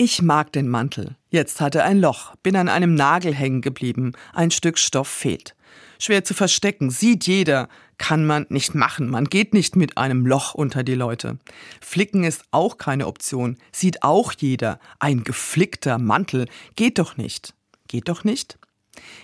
Ich mag den Mantel. Jetzt hat er ein Loch, bin an einem Nagel hängen geblieben, ein Stück Stoff fehlt. Schwer zu verstecken, sieht jeder, kann man nicht machen, man geht nicht mit einem Loch unter die Leute. Flicken ist auch keine Option, sieht auch jeder, ein geflickter Mantel geht doch nicht. Geht doch nicht?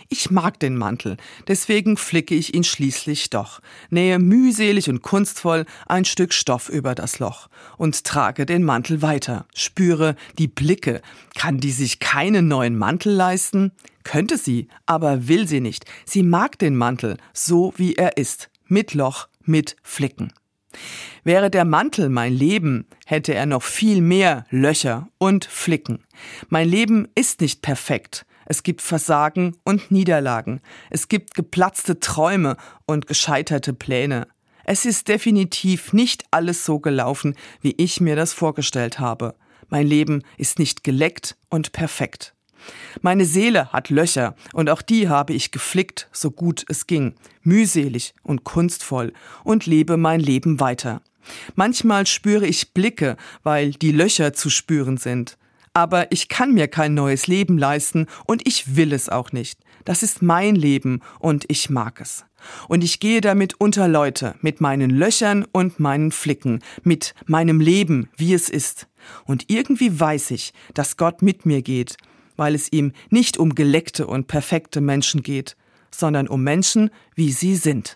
Ich mag den Mantel, deswegen flicke ich ihn schließlich doch, nähe mühselig und kunstvoll ein Stück Stoff über das Loch und trage den Mantel weiter, spüre die Blicke. Kann die sich keinen neuen Mantel leisten? Könnte sie, aber will sie nicht. Sie mag den Mantel, so wie er ist, mit Loch, mit Flicken. Wäre der Mantel mein Leben, hätte er noch viel mehr Löcher und Flicken. Mein Leben ist nicht perfekt, es gibt Versagen und Niederlagen. Es gibt geplatzte Träume und gescheiterte Pläne. Es ist definitiv nicht alles so gelaufen, wie ich mir das vorgestellt habe. Mein Leben ist nicht geleckt und perfekt. Meine Seele hat Löcher und auch die habe ich geflickt, so gut es ging, mühselig und kunstvoll und lebe mein Leben weiter. Manchmal spüre ich Blicke, weil die Löcher zu spüren sind aber ich kann mir kein neues Leben leisten und ich will es auch nicht. Das ist mein Leben und ich mag es. Und ich gehe damit unter Leute, mit meinen Löchern und meinen Flicken, mit meinem Leben, wie es ist. Und irgendwie weiß ich, dass Gott mit mir geht, weil es ihm nicht um geleckte und perfekte Menschen geht, sondern um Menschen, wie sie sind.